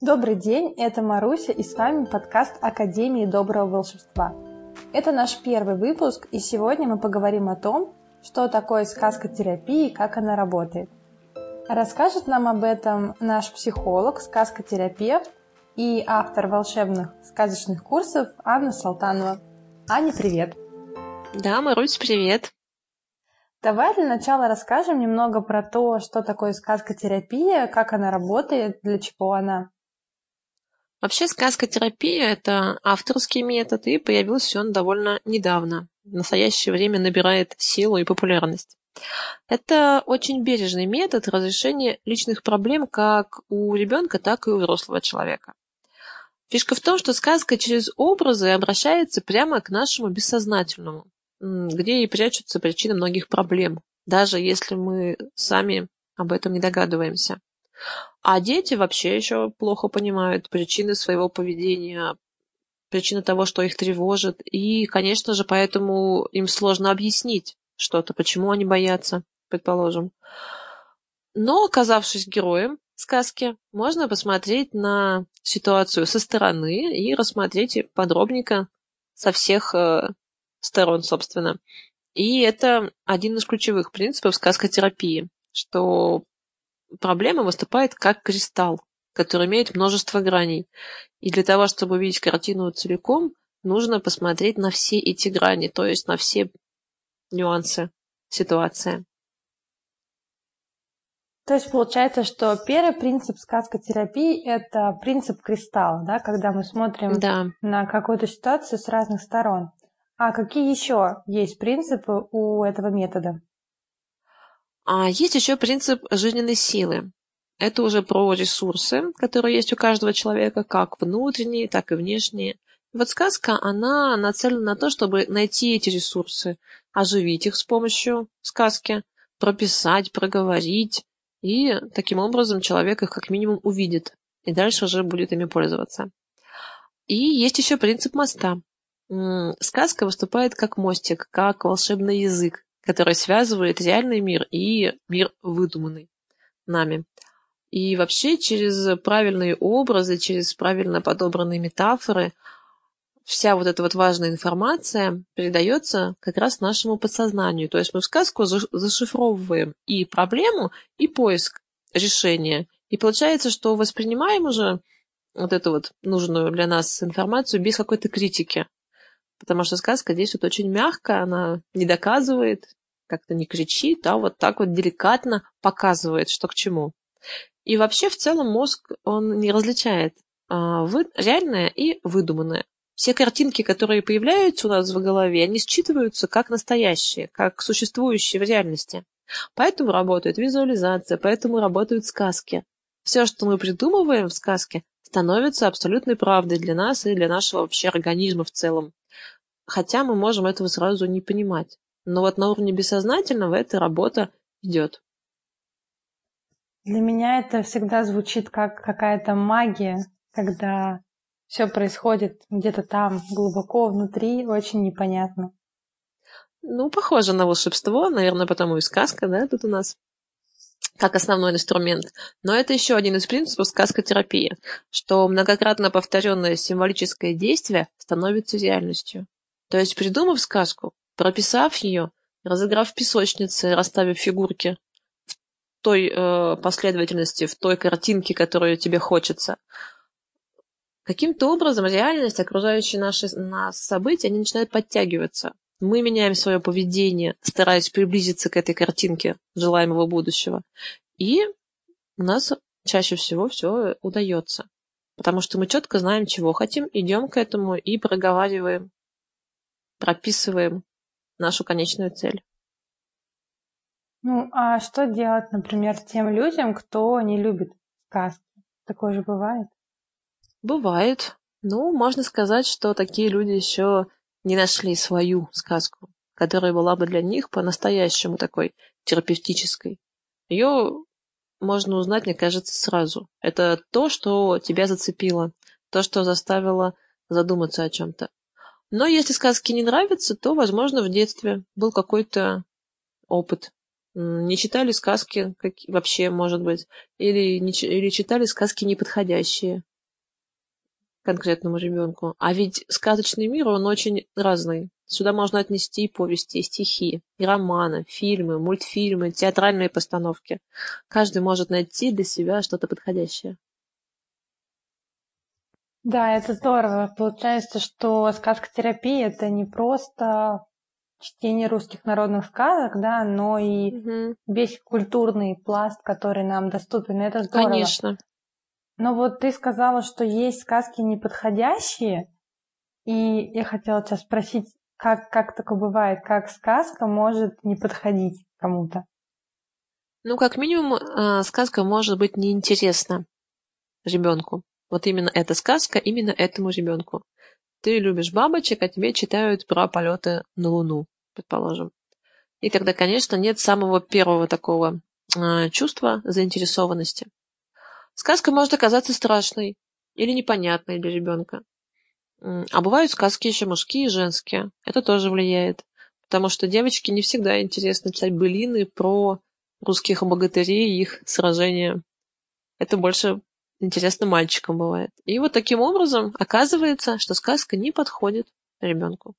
Добрый день, это Маруся и с вами подкаст Академии Доброго Волшебства. Это наш первый выпуск, и сегодня мы поговорим о том, что такое сказкотерапия и как она работает. Расскажет нам об этом наш психолог, сказкотерапевт и автор волшебных сказочных курсов Анна Салтанова. Аня, привет! Да, Марусь, привет! Давай для начала расскажем немного про то, что такое сказкотерапия, как она работает, для чего она. Вообще сказкотерапия – это авторский метод, и появился он довольно недавно. В настоящее время набирает силу и популярность. Это очень бережный метод разрешения личных проблем как у ребенка, так и у взрослого человека. Фишка в том, что сказка через образы обращается прямо к нашему бессознательному где и прячутся причины многих проблем, даже если мы сами об этом не догадываемся. А дети вообще еще плохо понимают причины своего поведения, причины того, что их тревожит, и, конечно же, поэтому им сложно объяснить что-то, почему они боятся, предположим. Но, оказавшись героем сказки, можно посмотреть на ситуацию со стороны и рассмотреть подробненько со всех э, сторон, собственно. И это один из ключевых принципов сказкотерапии, что проблема выступает как кристалл, который имеет множество граней. И для того, чтобы увидеть картину целиком, нужно посмотреть на все эти грани, то есть на все нюансы ситуации. То есть получается, что первый принцип сказкотерапии – это принцип кристалла, да, когда мы смотрим да. на какую-то ситуацию с разных сторон. А какие еще есть принципы у этого метода? А есть еще принцип жизненной силы. Это уже про ресурсы, которые есть у каждого человека, как внутренние, так и внешние. Вот сказка, она нацелена на то, чтобы найти эти ресурсы, оживить их с помощью сказки, прописать, проговорить, и таким образом человек их как минимум увидит, и дальше уже будет ими пользоваться. И есть еще принцип моста сказка выступает как мостик, как волшебный язык, который связывает реальный мир и мир выдуманный нами. И вообще через правильные образы, через правильно подобранные метафоры вся вот эта вот важная информация передается как раз нашему подсознанию. То есть мы в сказку зашифровываем и проблему, и поиск решения. И получается, что воспринимаем уже вот эту вот нужную для нас информацию без какой-то критики. Потому что сказка действует очень мягко, она не доказывает, как-то не кричит, а вот так вот деликатно показывает, что к чему. И вообще в целом мозг, он не различает а, вы, реальное и выдуманное. Все картинки, которые появляются у нас в голове, они считываются как настоящие, как существующие в реальности. Поэтому работает визуализация, поэтому работают сказки. Все, что мы придумываем в сказке, становится абсолютной правдой для нас и для нашего вообще организма в целом хотя мы можем этого сразу не понимать. Но вот на уровне бессознательного эта работа идет. Для меня это всегда звучит как какая-то магия, когда все происходит где-то там, глубоко внутри, очень непонятно. Ну, похоже на волшебство, наверное, потому и сказка, да, тут у нас как основной инструмент. Но это еще один из принципов сказкотерапии, что многократно повторенное символическое действие становится реальностью. То есть, придумав сказку, прописав ее, разыграв в песочнице, расставив фигурки в той э, последовательности, в той картинке, которую тебе хочется, каким-то образом реальность, окружающие наши нас события, они начинают подтягиваться. Мы меняем свое поведение, стараясь приблизиться к этой картинке желаемого будущего. И у нас чаще всего все удается. Потому что мы четко знаем, чего хотим, идем к этому и проговариваем прописываем нашу конечную цель. Ну, а что делать, например, тем людям, кто не любит сказки? Такое же бывает? Бывает. Ну, можно сказать, что такие люди еще не нашли свою сказку, которая была бы для них по-настоящему такой терапевтической. Ее можно узнать, мне кажется, сразу. Это то, что тебя зацепило, то, что заставило задуматься о чем-то. Но если сказки не нравятся, то, возможно, в детстве был какой-то опыт. Не читали сказки как, вообще, может быть, или, не, или читали сказки неподходящие конкретному ребенку. А ведь сказочный мир, он очень разный. Сюда можно отнести и повести, и стихи, и романы, фильмы, мультфильмы, театральные постановки. Каждый может найти для себя что-то подходящее. Да, это здорово. Получается, что сказкотерапия — это не просто чтение русских народных сказок, да, но и угу. весь культурный пласт, который нам доступен. Это здорово. Конечно. Но вот ты сказала, что есть сказки неподходящие, и я хотела тебя спросить, как, как такое бывает, как сказка может не подходить кому-то? Ну, как минимум, а, сказка может быть неинтересна ребенку. Вот именно эта сказка именно этому ребенку. Ты любишь бабочек, а тебе читают про полеты на Луну, предположим. И тогда, конечно, нет самого первого такого э, чувства заинтересованности. Сказка может оказаться страшной или непонятной для ребенка. А бывают сказки еще мужские и женские. Это тоже влияет. Потому что девочке не всегда интересно читать былины про русских богатырей и их сражения. Это больше интересно мальчикам бывает. И вот таким образом оказывается, что сказка не подходит ребенку.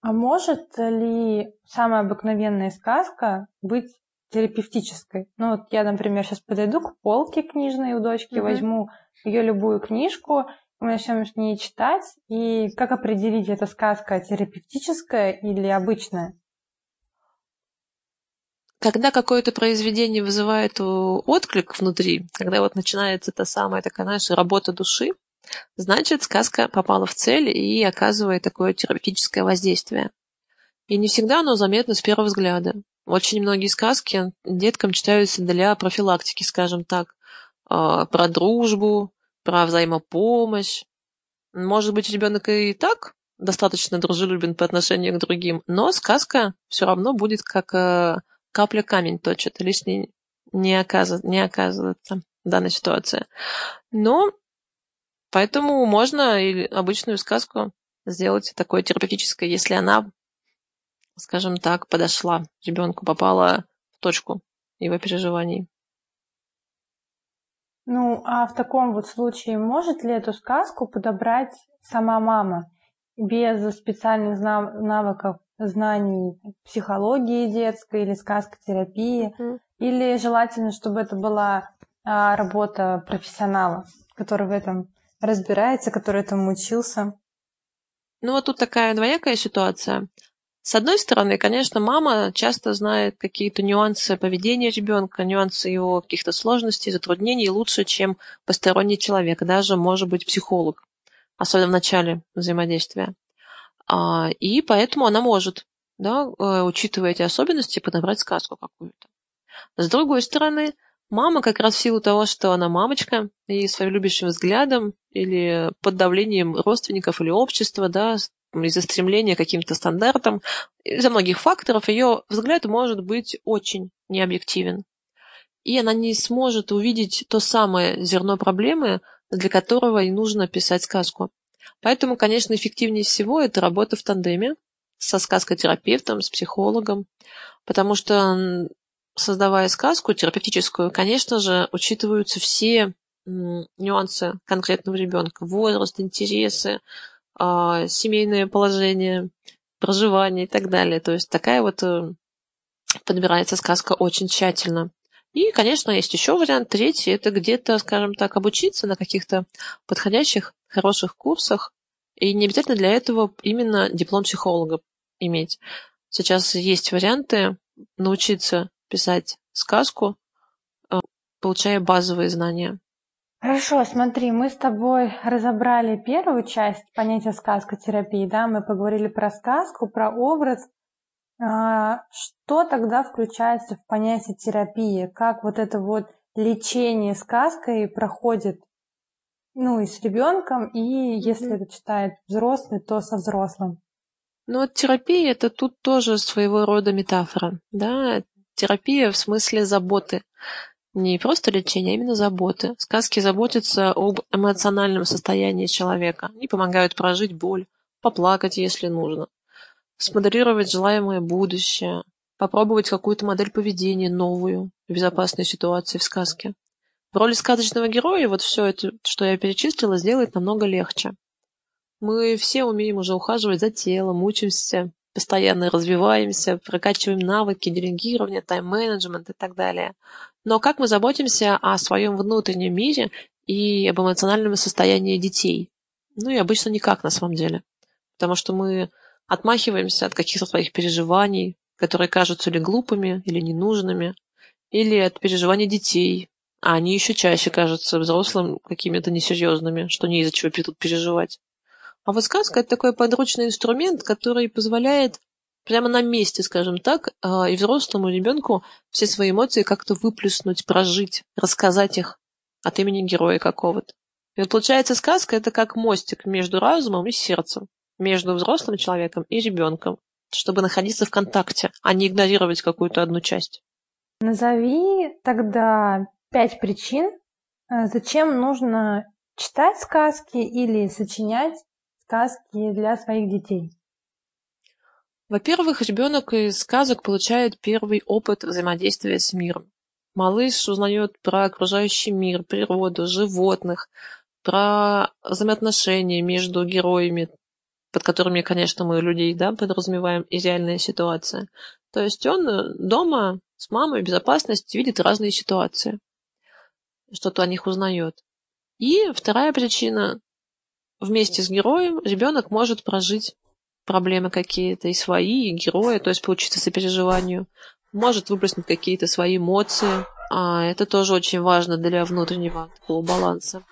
А может ли самая обыкновенная сказка быть терапевтической? Ну вот я, например, сейчас подойду к полке книжной у дочки, mm-hmm. возьму ее любую книжку, мы начнем с ней читать, и как определить, это сказка терапевтическая или обычная? Когда какое-то произведение вызывает отклик внутри, когда вот начинается та самая такая, знаешь, работа души, значит, сказка попала в цель и оказывает такое терапевтическое воздействие. И не всегда оно заметно с первого взгляда. Очень многие сказки деткам читаются для профилактики, скажем так, а, про дружбу, про взаимопомощь. Может быть, ребенок и так достаточно дружелюбен по отношению к другим, но сказка все равно будет как э, капля камень точит, лишний не, оказывает, не оказывается в данной ситуации. Но поэтому можно и обычную сказку сделать такой терапевтической, если она, скажем так, подошла ребенку, попала в точку его переживаний. Ну, а в таком вот случае может ли эту сказку подобрать сама мама без специальных навыков знаний психологии детской или сказкотерапии, mm-hmm. или желательно, чтобы это была а, работа профессионала, который в этом разбирается, который этому учился. Ну вот тут такая двоякая ситуация. С одной стороны, конечно, мама часто знает какие-то нюансы поведения ребенка, нюансы его каких-то сложностей, затруднений лучше, чем посторонний человек, даже, может быть, психолог, особенно в начале взаимодействия. А, и поэтому она может, да, э, учитывая эти особенности, подобрать сказку какую-то. С другой стороны, мама как раз в силу того, что она мамочка, и своим любящим взглядом или под давлением родственников или общества, да, из-за стремления к каким-то стандартам, из-за многих факторов ее взгляд может быть очень необъективен. И она не сможет увидеть то самое зерно проблемы, для которого и нужно писать сказку. Поэтому, конечно, эффективнее всего это работа в тандеме со сказкотерапевтом, с психологом, потому что, создавая сказку терапевтическую, конечно же, учитываются все нюансы конкретного ребенка, возраст, интересы, а, семейное положение, проживание и так далее. То есть такая вот э, подбирается сказка очень тщательно. И, конечно, есть еще вариант третий, это где-то, скажем так, обучиться на каких-то подходящих, хороших курсах, и не обязательно для этого именно диплом психолога иметь. Сейчас есть варианты научиться писать сказку, э, получая базовые знания. Хорошо, смотри, мы с тобой разобрали первую часть понятия сказкотерапии, да, мы поговорили про сказку, про образ, а, что тогда включается в понятие терапии? Как вот это вот лечение сказкой проходит, ну, и с ребенком, и если это читает взрослый, то со взрослым? Ну, вот терапия это тут тоже своего рода метафора, да, терапия в смысле заботы. Не просто лечение, а именно заботы. Сказки заботятся об эмоциональном состоянии человека. Они помогают прожить боль, поплакать, если нужно смоделировать желаемое будущее, попробовать какую-то модель поведения новую в безопасной ситуации в сказке. В роли сказочного героя вот все это, что я перечислила, сделает намного легче. Мы все умеем уже ухаживать за телом, учимся, постоянно развиваемся, прокачиваем навыки делегирования, тайм-менеджмент и так далее. Но как мы заботимся о своем внутреннем мире и об эмоциональном состоянии детей? Ну и обычно никак на самом деле. Потому что мы отмахиваемся от каких-то своих переживаний, которые кажутся или глупыми, или ненужными, или от переживаний детей, а они еще чаще кажутся взрослым какими-то несерьезными, что не из-за чего тут переживать. А вот сказка – это такой подручный инструмент, который позволяет прямо на месте, скажем так, а, и взрослому ребенку все свои эмоции как-то выплеснуть, прожить, рассказать их от имени героя какого-то. И вот получается, сказка – это как мостик между разумом и сердцем, между взрослым человеком и ребенком, чтобы находиться в контакте, а не игнорировать какую-то одну часть. Назови тогда пять причин, э, зачем нужно читать сказки или сочинять сказки для своих детей. Во-первых, ребенок из сказок получает первый опыт взаимодействия с миром. Малыш узнает про окружающий мир, природу, животных, про взаимоотношения между героями, под которыми, конечно, мы людей да, подразумеваем, и реальная ситуация. То есть он дома с мамой в безопасности видит разные ситуации, что-то о них узнает. И вторая причина вместе с героем ребенок может прожить проблемы какие-то, и свои, и героя, то есть поучиться сопереживанию, может выплеснуть какие-то свои эмоции, а это тоже очень важно для внутреннего такого баланса.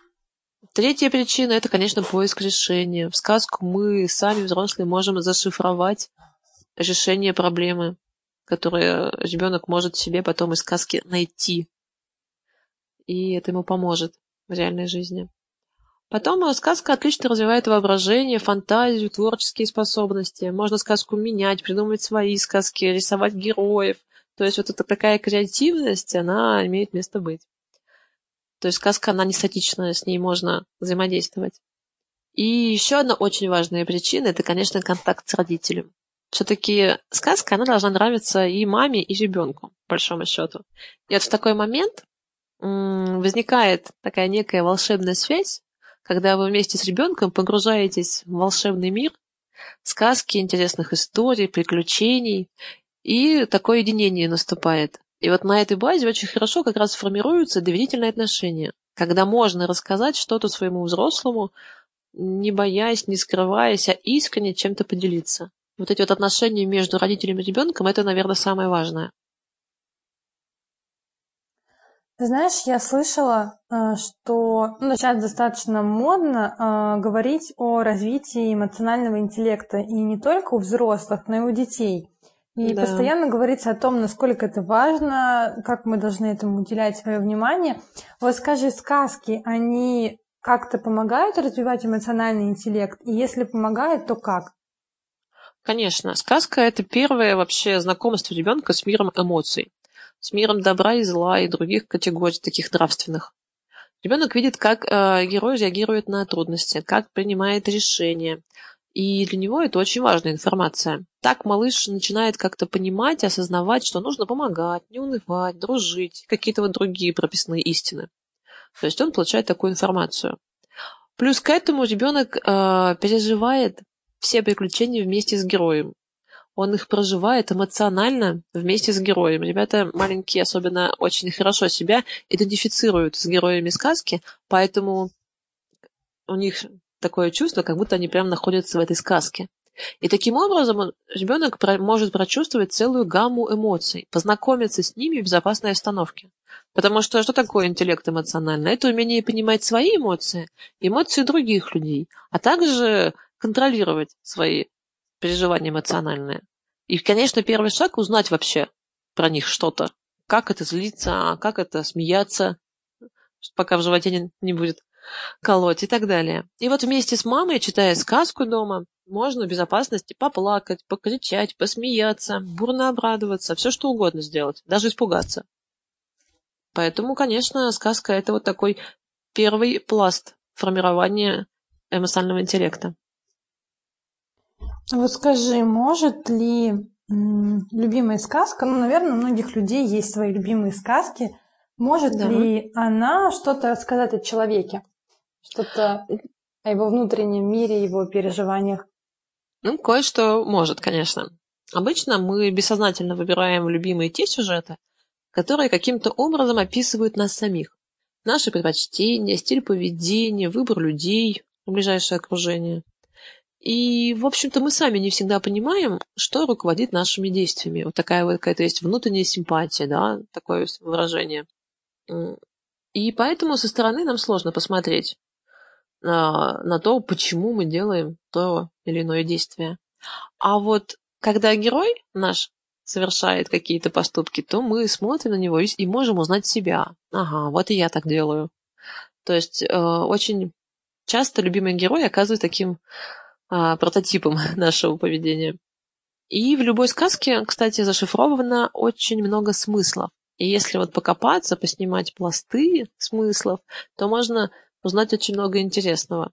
Третья причина – это, конечно, поиск решения. В сказку мы сами, взрослые, можем зашифровать решение проблемы, которые ребенок может себе потом из сказки найти. И это ему поможет в реальной жизни. Потом сказка отлично развивает воображение, фантазию, творческие способности. Можно сказку менять, придумывать свои сказки, рисовать героев. То есть вот эта такая креативность, она имеет место быть. То есть сказка, она не статичная, с ней можно взаимодействовать. И еще одна очень важная причина – это, конечно, контакт с родителем. Все-таки сказка, она должна нравиться и маме, и ребенку, по большому счету. И вот в такой момент возникает такая некая волшебная связь, когда вы вместе с ребенком погружаетесь в волшебный мир, сказки, интересных историй, приключений, и такое единение наступает. И вот на этой базе очень хорошо как раз формируются доверительные отношения, когда можно рассказать что-то своему взрослому, не боясь, не скрываясь, а искренне чем-то поделиться. Вот эти вот отношения между родителем и ребенком, это, наверное, самое важное. Знаешь, я слышала, э, что ну, сейчас достаточно модно э, говорить о развитии эмоционального интеллекта и не только у взрослых, но и у детей. И да. постоянно говорится о том, насколько это важно, как мы должны этому уделять свое внимание. Вот скажи, сказки, они как-то помогают развивать эмоциональный интеллект? И если помогают, то как? Конечно. Сказка – это первое вообще знакомство ребенка с миром эмоций с миром добра и зла и других категорий, таких нравственных. Ребенок видит, как э, герой реагирует на трудности, как принимает решения. И для него это очень важная информация. Так малыш начинает как-то понимать, осознавать, что нужно помогать, не унывать, дружить, какие-то вот другие прописные истины. То есть он получает такую информацию. Плюс к этому ребенок э, переживает все приключения вместе с героем он их проживает эмоционально вместе с героем. Ребята маленькие особенно очень хорошо себя идентифицируют с героями сказки, поэтому у них такое чувство, как будто они прямо находятся в этой сказке. И таким образом ребенок может прочувствовать целую гамму эмоций, познакомиться с ними в безопасной остановке. Потому что что такое интеллект эмоциональный? Это умение понимать свои эмоции, эмоции других людей, а также контролировать свои переживания эмоциональные. И, конечно, первый шаг узнать вообще про них что-то. Как это злиться, как это смеяться, пока в животе не, не будет колоть и так далее. И вот вместе с мамой, читая сказку дома, можно в безопасности поплакать, покричать, посмеяться, бурно обрадоваться, все что угодно сделать, даже испугаться. Поэтому, конечно, сказка – это вот такой первый пласт формирования эмоционального интеллекта. Вот скажи, может ли любимая сказка, ну, наверное, у многих людей есть свои любимые сказки, Может да. ли она что-то рассказать о человеке? Что-то о его внутреннем мире, его переживаниях? Ну, кое-что может, конечно. Обычно мы бессознательно выбираем любимые те сюжеты, которые каким-то образом описывают нас самих. Наши предпочтения, стиль поведения, выбор людей, ближайшее окружение. И, в общем-то, мы сами не всегда понимаем, что руководит нашими действиями. Вот такая вот какая-то есть внутренняя симпатия, да, такое выражение. И поэтому со стороны нам сложно посмотреть на, на то, почему мы делаем то или иное действие. А вот когда герой наш совершает какие-то поступки, то мы смотрим на него и можем узнать себя. Ага, вот и я так делаю. То есть э, очень часто любимый герой оказывается таким э, прототипом нашего поведения. И в любой сказке, кстати, зашифровано очень много смыслов. И если вот покопаться, поснимать пласты смыслов, то можно узнать очень много интересного.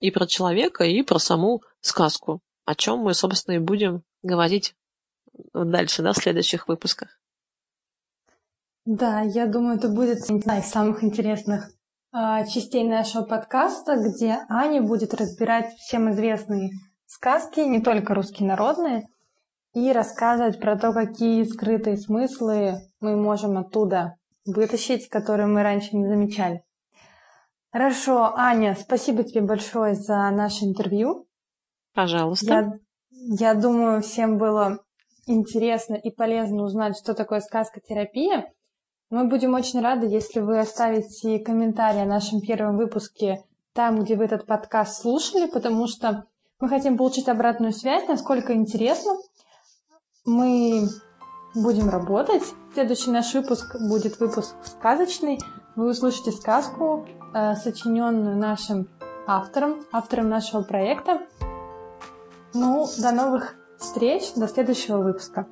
И про человека, и про саму сказку, о чем мы, собственно, и будем говорить дальше, да, в следующих выпусках. Да, я думаю, это будет одна из самых интересных частей нашего подкаста, где Аня будет разбирать всем известные сказки, не только русские народные, и рассказывать про то, какие скрытые смыслы мы можем оттуда вытащить, которые мы раньше не замечали. Хорошо, Аня, спасибо тебе большое за наше интервью. Пожалуйста. Я, я думаю, всем было интересно и полезно узнать, что такое сказка-терапия. Мы будем очень рады, если вы оставите комментарий о нашем первом выпуске там, где вы этот подкаст слушали, потому что мы хотим получить обратную связь, насколько интересно. Мы будем работать. Следующий наш выпуск будет выпуск сказочный. Вы услышите сказку, э, сочиненную нашим автором, автором нашего проекта. Ну, до новых встреч, до следующего выпуска.